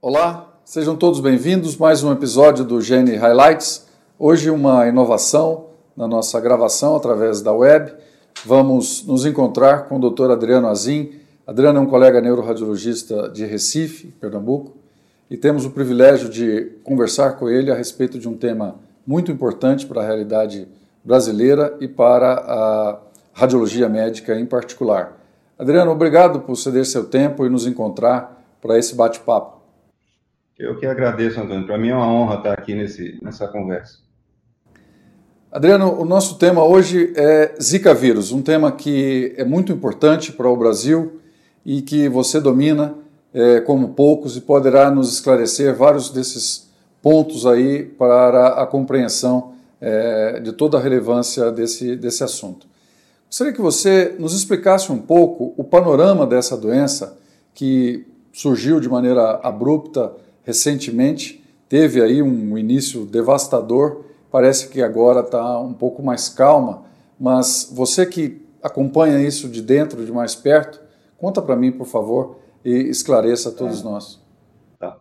Olá, sejam todos bem-vindos. Mais um episódio do Gene Highlights. Hoje, uma inovação na nossa gravação através da web. Vamos nos encontrar com o Dr. Adriano Azim. Adriano é um colega neuroradiologista de Recife, Pernambuco, e temos o privilégio de conversar com ele a respeito de um tema muito importante para a realidade brasileira e para a radiologia médica em particular. Adriano, obrigado por ceder seu tempo e nos encontrar para esse bate-papo. Eu que agradeço, Antônio. Para mim é uma honra estar aqui nesse, nessa conversa. Adriano, o nosso tema hoje é Zika vírus, um tema que é muito importante para o Brasil e que você domina é, como poucos e poderá nos esclarecer vários desses pontos aí para a compreensão é, de toda a relevância desse, desse assunto. Gostaria que você nos explicasse um pouco o panorama dessa doença que surgiu de maneira abrupta recentemente, teve aí um início devastador, parece que agora está um pouco mais calma, mas você que acompanha isso de dentro, de mais perto, conta para mim, por favor, e esclareça a todos nós. Tá.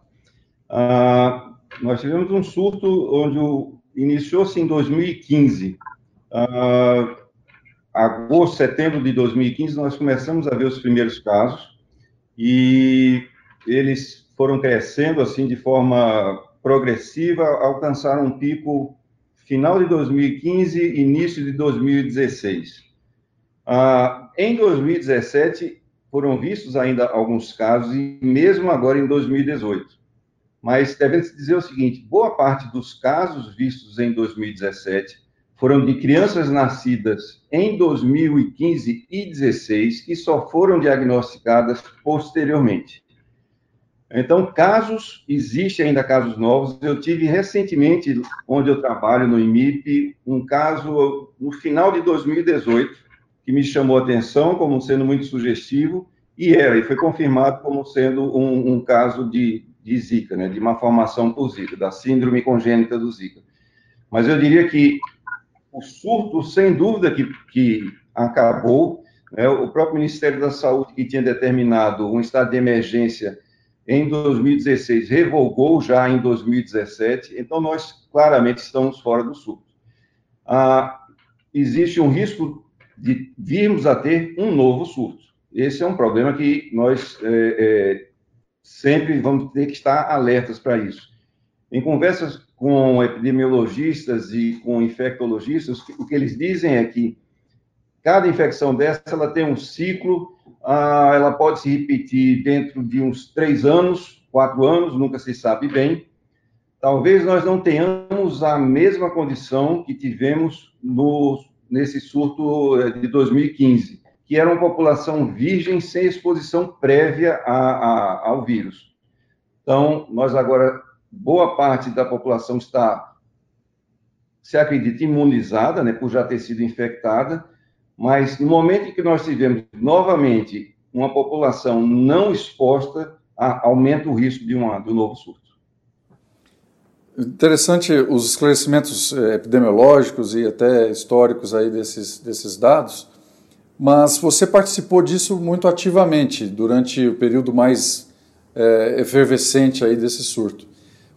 Ah, nós tivemos um surto onde iniciou-se em 2015. Ah, agosto, setembro de 2015, nós começamos a ver os primeiros casos e eles foram crescendo assim de forma progressiva, alcançaram um pico final de 2015, início de 2016. Ah, em 2017 foram vistos ainda alguns casos e mesmo agora em 2018. Mas devemos dizer o seguinte: boa parte dos casos vistos em 2017 foram de crianças nascidas em 2015 e 2016 que só foram diagnosticadas posteriormente. Então, casos, existem ainda casos novos. Eu tive recentemente, onde eu trabalho no IMIP, um caso no final de 2018, que me chamou a atenção como sendo muito sugestivo, e era, e foi confirmado como sendo um, um caso de, de Zika, né, de uma formação por Zika, da síndrome congênita do Zika. Mas eu diria que o surto, sem dúvida, que, que acabou, né, o próprio Ministério da Saúde, que tinha determinado um estado de emergência em 2016, revogou já em 2017, então nós claramente estamos fora do surto. Ah, existe um risco de virmos a ter um novo surto. Esse é um problema que nós é, é, sempre vamos ter que estar alertas para isso. Em conversas com epidemiologistas e com infectologistas, o que eles dizem é que cada infecção dessa ela tem um ciclo ah, ela pode se repetir dentro de uns três anos, quatro anos, nunca se sabe bem. Talvez nós não tenhamos a mesma condição que tivemos no, nesse surto eh, de 2015, que era uma população virgem sem exposição prévia a, a, ao vírus. Então, nós agora, boa parte da população está, se acredita, imunizada, né, por já ter sido infectada, mas no momento em que nós tivemos novamente uma população não exposta, aumenta o risco de, uma, de um novo surto. Interessante os esclarecimentos eh, epidemiológicos e até históricos aí desses, desses dados, mas você participou disso muito ativamente durante o período mais é, efervescente aí desse surto.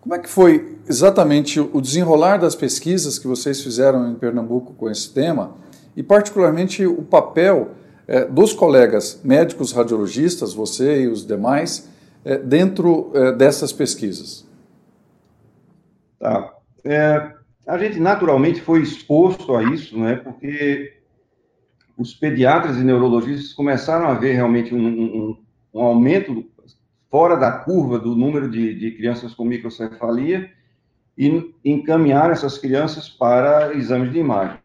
Como é que foi exatamente o desenrolar das pesquisas que vocês fizeram em Pernambuco com esse tema? E, particularmente, o papel é, dos colegas médicos radiologistas, você e os demais, é, dentro é, dessas pesquisas? Tá. É, a gente naturalmente foi exposto a isso, né, porque os pediatras e neurologistas começaram a ver realmente um, um, um aumento fora da curva do número de, de crianças com microcefalia e encaminhar essas crianças para exames de imagem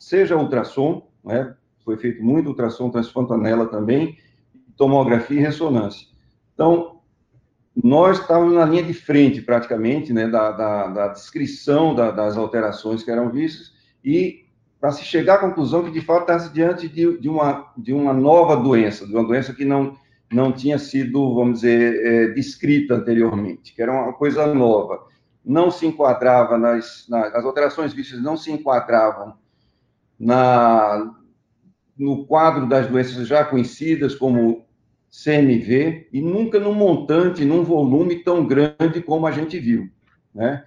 seja ultrassom, né? foi feito muito ultrassom transfontanela também, tomografia e ressonância. Então, nós estávamos na linha de frente, praticamente, né, da, da, da descrição da, das alterações que eram vistas, e para se chegar à conclusão que, de fato, está-se diante de, de, uma, de uma nova doença, de uma doença que não, não tinha sido, vamos dizer, é, descrita anteriormente, que era uma coisa nova. Não se enquadrava nas, nas as alterações vistas não se enquadravam na, no quadro das doenças já conhecidas, como CMV e nunca num montante, num volume tão grande como a gente viu, né?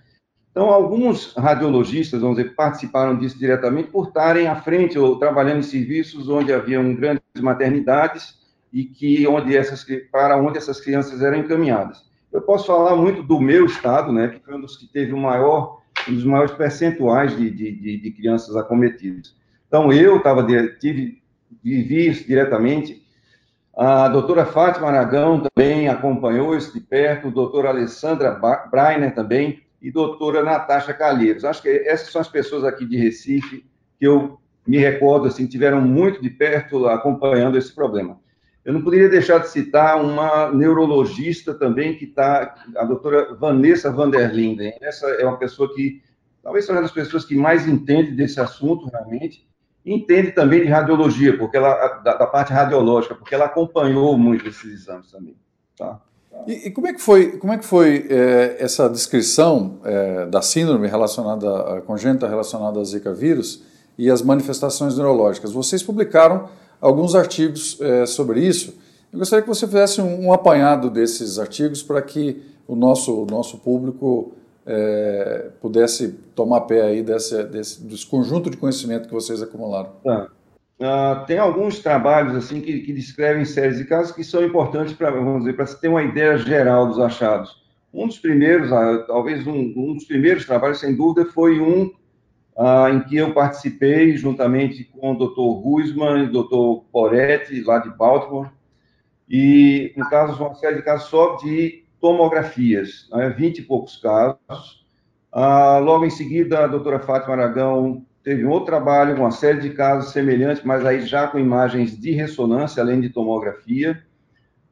Então, alguns radiologistas, vamos dizer, participaram disso diretamente por estarem à frente ou trabalhando em serviços onde haviam grandes maternidades e que onde essas, para onde essas crianças eram encaminhadas. Eu posso falar muito do meu estado, né, que foi um dos que teve o maior, um dos maiores percentuais de, de, de crianças acometidas. Então, eu estava, tive, vivi isso diretamente, a doutora Fátima Aragão também acompanhou isso de perto, a doutora Alessandra Breiner também, e doutora Natasha Calheiros. Acho que essas são as pessoas aqui de Recife que eu me recordo, assim, tiveram muito de perto acompanhando esse problema. Eu não poderia deixar de citar uma neurologista também que está, a doutora Vanessa van der Linden. Essa é uma pessoa que, talvez seja uma das pessoas que mais entende desse assunto, realmente, entende também de radiologia, porque ela, da, da parte radiológica, porque ela acompanhou muito esses exames também, tá? E, e, como é que foi, como é que foi é, essa descrição é, da síndrome relacionada, congênita relacionada a Zika vírus e as manifestações neurológicas? Vocês publicaram alguns artigos é, sobre isso. Eu gostaria que você fizesse um, um apanhado desses artigos para que o nosso, o nosso público pudesse tomar pé aí desse, desse, desse conjunto de conhecimento que vocês acumularam. Tá. Tem alguns trabalhos assim que, que, descrevem séries de casos que são importantes para, vamos dizer, para se ter uma ideia geral dos achados. Um dos primeiros, uh, talvez um, um, dos primeiros trabalhos, sem dúvida, foi um em que eu participei juntamente com o Dr. Ruisman e o Dr. Poretti, lá de Baltimore, e, no caso, uma série de casos só de tomografias, né, 20 e poucos casos. logo em seguida, a doutora Fátima Aragão teve outro trabalho, uma série de casos semelhantes, mas aí já com imagens de ressonância, além de tomografia.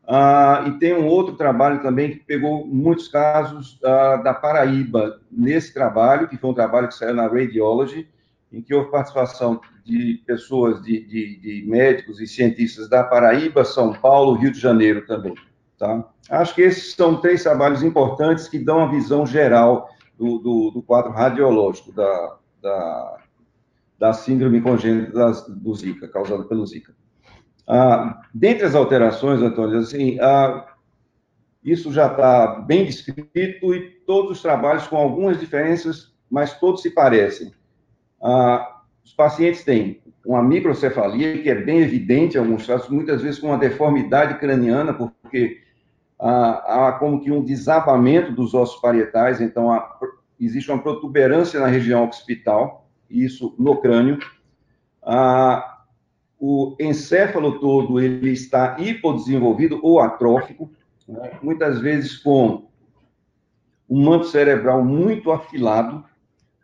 Ah, e tem um outro trabalho também que pegou muitos casos ah, da Paraíba nesse trabalho, que foi um trabalho que saiu na Radiology, em que houve participação de pessoas, de, de, de médicos e cientistas da Paraíba, São Paulo, Rio de Janeiro também. Tá? Acho que esses são três trabalhos importantes que dão a visão geral do, do, do quadro radiológico da, da, da síndrome congênita do Zika, causada pelo Zika. Ah, dentre as alterações, Antônio, assim, ah, isso já está bem descrito e todos os trabalhos com algumas diferenças, mas todos se parecem. Ah, os pacientes têm uma microcefalia, que é bem evidente em alguns casos, muitas vezes com uma deformidade craniana, porque há, como que um desabamento dos ossos parietais, então há, existe uma protuberância na região occipital, isso no crânio. O encéfalo todo ele está hipodesenvolvido ou atrófico, né? muitas vezes com um manto cerebral muito afilado,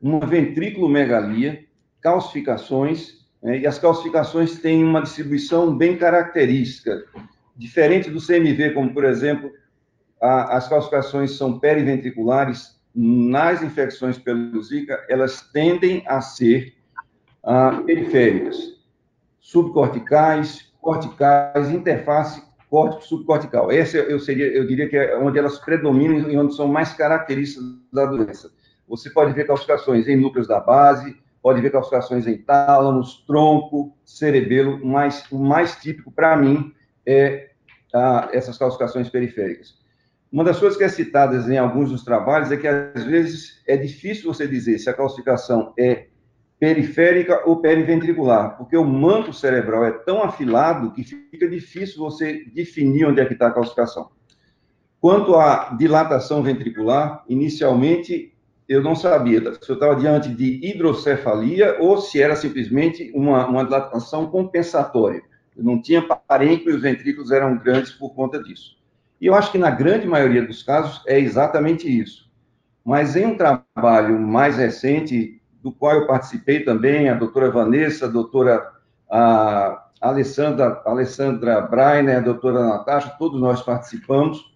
uma ventrículomegalia, calcificações, né? e as calcificações têm uma distribuição bem característica, diferente do CMV, como por exemplo, a, as calcificações são periventriculares, nas infecções pelo Zika, elas tendem a ser ah, periféricas, subcorticais, corticais, interface córtico-subcortical. Essa eu seria, eu diria que é onde elas predominam e onde são mais características da doença. Você pode ver calcificações em núcleos da base, pode ver calcificações em tálamos, tronco, cerebelo, mas o mais típico para mim é ah, essas calcificações periféricas. Uma das coisas que é citadas em alguns dos trabalhos é que, às vezes, é difícil você dizer se a calcificação é periférica ou periventricular, porque o manto cerebral é tão afilado que fica difícil você definir onde é que está a calcificação. Quanto à dilatação ventricular, inicialmente eu não sabia se eu estava diante de hidrocefalia ou se era simplesmente uma, uma dilatação compensatória. Não tinha parênquima e os ventrículos eram grandes por conta disso. E eu acho que na grande maioria dos casos é exatamente isso. Mas em um trabalho mais recente, do qual eu participei também, a doutora Vanessa, a doutora a Alessandra, Alessandra Breiner, a doutora Natasha, todos nós participamos,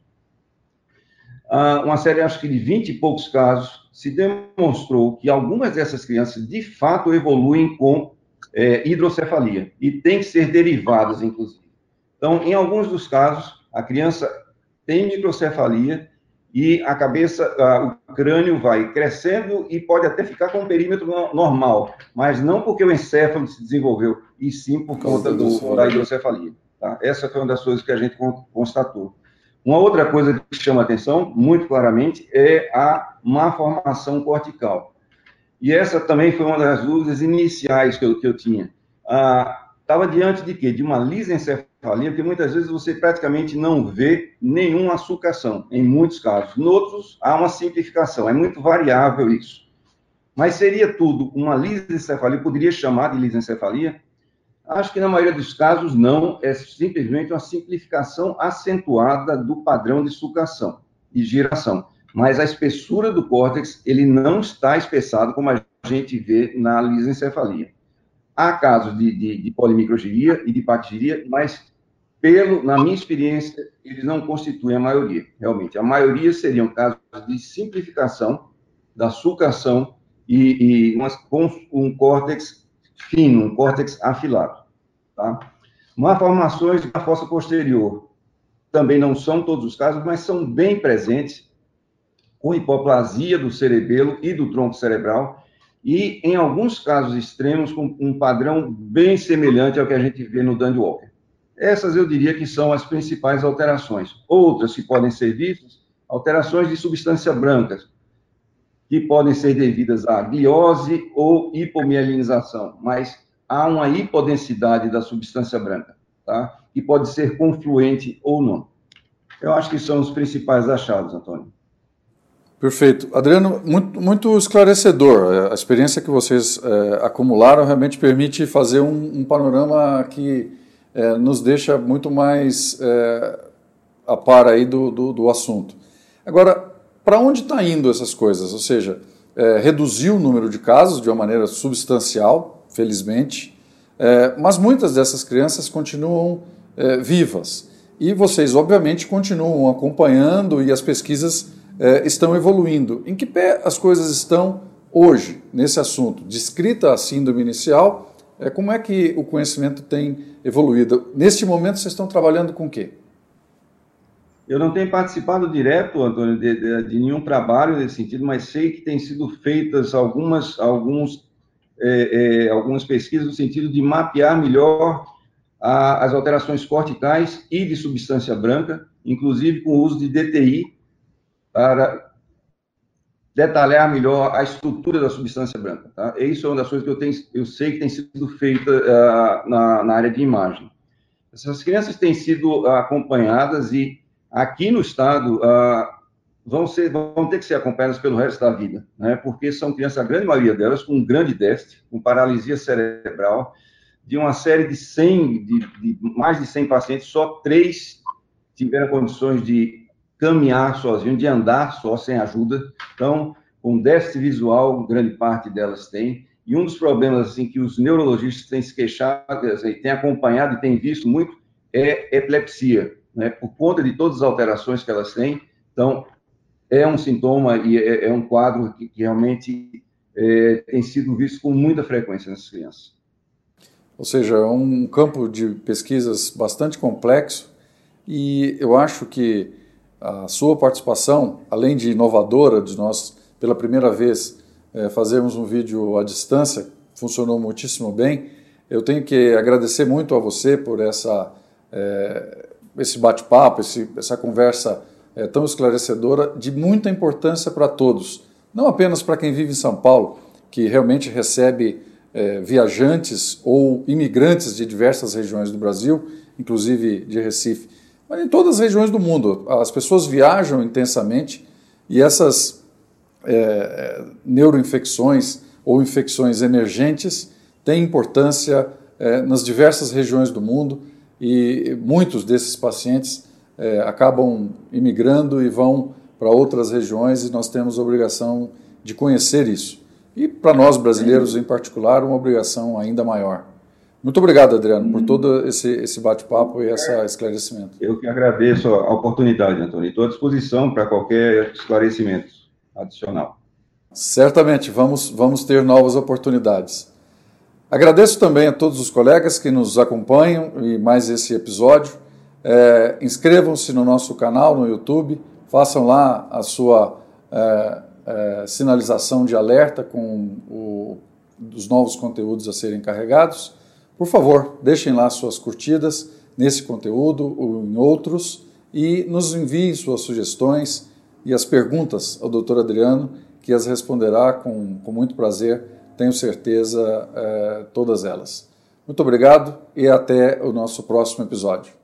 uma série, acho que de 20 e poucos casos, se demonstrou que algumas dessas crianças, de fato, evoluem com é, hidrocefalia, e têm que ser derivadas, inclusive. Então, em alguns dos casos, a criança tem microcefalia e a cabeça, o crânio vai crescendo e pode até ficar com um perímetro normal, mas não porque o encéfalo se desenvolveu, e sim por conta do, da hidrocefalia. Tá? Essa foi uma das coisas que a gente constatou. Uma outra coisa que chama atenção, muito claramente, é a má formação cortical. E essa também foi uma das dúvidas iniciais que eu, que eu tinha. Estava ah, diante de quê? De uma lisencefalia, porque muitas vezes você praticamente não vê nenhuma açucação, em muitos casos. Noutros, há uma simplificação, é muito variável isso. Mas seria tudo uma lisencefalia, poderia chamar de lisencefalia? Acho que na maioria dos casos não, é simplesmente uma simplificação acentuada do padrão de sucação e giração. Mas a espessura do córtex, ele não está espessado como a gente vê na lisencefalia. Há casos de, de, de polimicrogiria e de paquiria, mas pelo, na minha experiência, eles não constituem a maioria, realmente. A maioria seriam casos de simplificação da sucação e, e uma, com um córtex fino, um córtex afilado. Tá? Malformações da fossa posterior também não são todos os casos, mas são bem presentes, com hipoplasia do cerebelo e do tronco cerebral, e em alguns casos extremos, com um padrão bem semelhante ao que a gente vê no Dandy Walker. Essas eu diria que são as principais alterações. Outras que podem ser vistas, alterações de substância branca, que podem ser devidas à biose ou hipomielinização, mas há uma hipodensidade da substância branca, tá? Que pode ser confluente ou não. Eu acho que são os principais achados, Antônio. Perfeito. Adriano, muito, muito esclarecedor. A experiência que vocês é, acumularam realmente permite fazer um, um panorama que é, nos deixa muito mais é, a par aí do, do, do assunto. Agora, para onde está indo essas coisas? Ou seja, é, reduziu o número de casos de uma maneira substancial, felizmente, é, mas muitas dessas crianças continuam é, vivas. E vocês, obviamente, continuam acompanhando e as pesquisas é, estão evoluindo. Em que pé as coisas estão hoje nesse assunto? Descrita a síndrome inicial, é, como é que o conhecimento tem evoluído? Neste momento, vocês estão trabalhando com o quê? Eu não tenho participado direto, Antônio, de, de, de, nenhum trabalho nesse sentido, mas sei que têm sido feitas algumas, alguns, é, algumas pesquisas no sentido de mapear melhor as alterações corticais e de substância branca, inclusive com o uso de DTI, para detalhar melhor a estrutura da substância branca. Tá? Isso é uma das coisas que eu, tenho, eu sei que tem sido feita uh, na, na área de imagem. Essas crianças têm sido acompanhadas e aqui no estado ah, vão, ser, vão ter que ser acompanhadas pelo resto da vida, né? porque são crianças, a grande maioria delas, com um grande déficit, com paralisia cerebral, de uma série de 100, de, de mais de 100 pacientes, só três tiveram condições de caminhar sozinho, de andar só, sem ajuda. Então, com déficit visual, grande parte delas tem. E um dos problemas assim que os neurologistas têm se queixado, assim, têm acompanhado e têm visto muito, é epilepsia né, por conta de todas as alterações que elas têm. Então, é um sintoma e é, é um quadro que, que realmente é, tem sido visto com muita frequência nessas crianças. Ou seja, é um campo de pesquisas bastante complexo e eu acho que a sua participação, além de inovadora, de nós, pela primeira vez, é, fazermos um vídeo à distância, funcionou muitíssimo bem. Eu tenho que agradecer muito a você por essa é, esse bate-papo, essa conversa é, tão esclarecedora, de muita importância para todos, não apenas para quem vive em São Paulo, que realmente recebe viajantes ou imigrantes de diversas regiões do Brasil, inclusive de Recife, mas em todas as regiões do mundo. As pessoas viajam intensamente e essas é, neuroinfecções ou infecções emergentes têm importância é, nas diversas regiões do mundo e muitos desses pacientes é, acabam imigrando e vão para outras regiões e nós temos a obrigação de conhecer isso. E para nós brasileiros em particular, uma obrigação ainda maior. Muito obrigado, Adriano, por todo esse, esse bate-papo e esse esclarecimento. Eu que agradeço a oportunidade, Antônio. Estou à disposição para qualquer esclarecimento adicional. Certamente, vamos, vamos ter novas oportunidades. Agradeço também a todos os colegas que nos acompanham e mais esse episódio. É, Inscrevam-se no nosso canal no YouTube, façam lá a sua é, é, sinalização de alerta com o, os novos conteúdos a serem carregados. Por favor, deixem lá suas curtidas, nesse conteúdo ou em outros e nos envie suas sugestões e as perguntas ao Dr. Adriano, que as responderá com, com muito prazer, tenho certeza, eh, todas elas. Muito obrigado e até o nosso próximo episódio.